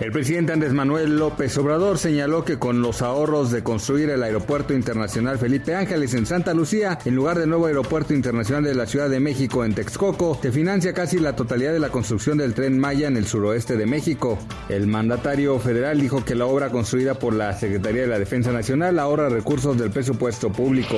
El presidente Andrés Manuel López Obrador señaló que con los ahorros de construir el Aeropuerto Internacional Felipe Ángeles en Santa Lucía, en lugar del nuevo Aeropuerto Internacional de la Ciudad de México en Texcoco, se financia casi la totalidad de la construcción del tren Maya en el suroeste de México. El mandatario federal dijo que la obra construida por la Secretaría de la Defensa Nacional ahorra recursos del presupuesto público.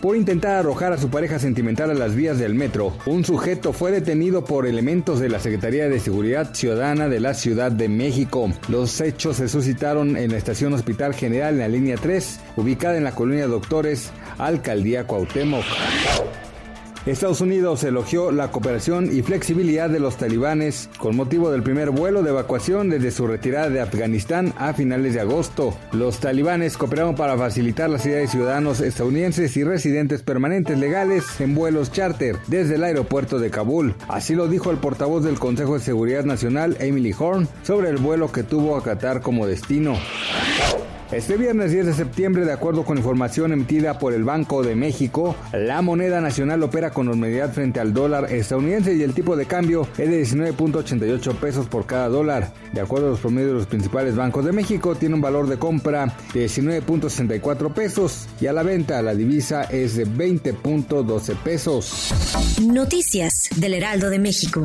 Por intentar arrojar a su pareja sentimental a las vías del metro, un sujeto fue detenido por elementos de la Secretaría de Seguridad Ciudadana de la Ciudad de México. Los hechos se suscitaron en la estación Hospital General en la línea 3, ubicada en la colonia Doctores, Alcaldía Cuauhtémoc. Estados Unidos elogió la cooperación y flexibilidad de los talibanes con motivo del primer vuelo de evacuación desde su retirada de Afganistán a finales de agosto. Los talibanes cooperaron para facilitar la salida de ciudadanos estadounidenses y residentes permanentes legales en vuelos charter desde el aeropuerto de Kabul. Así lo dijo el portavoz del Consejo de Seguridad Nacional, Emily Horn, sobre el vuelo que tuvo a Qatar como destino. Este viernes 10 de septiembre, de acuerdo con información emitida por el Banco de México, la moneda nacional opera con normalidad frente al dólar estadounidense y el tipo de cambio es de 19.88 pesos por cada dólar. De acuerdo a los promedios de los principales bancos de México, tiene un valor de compra de 19.64 pesos y a la venta la divisa es de 20.12 pesos. Noticias del Heraldo de México.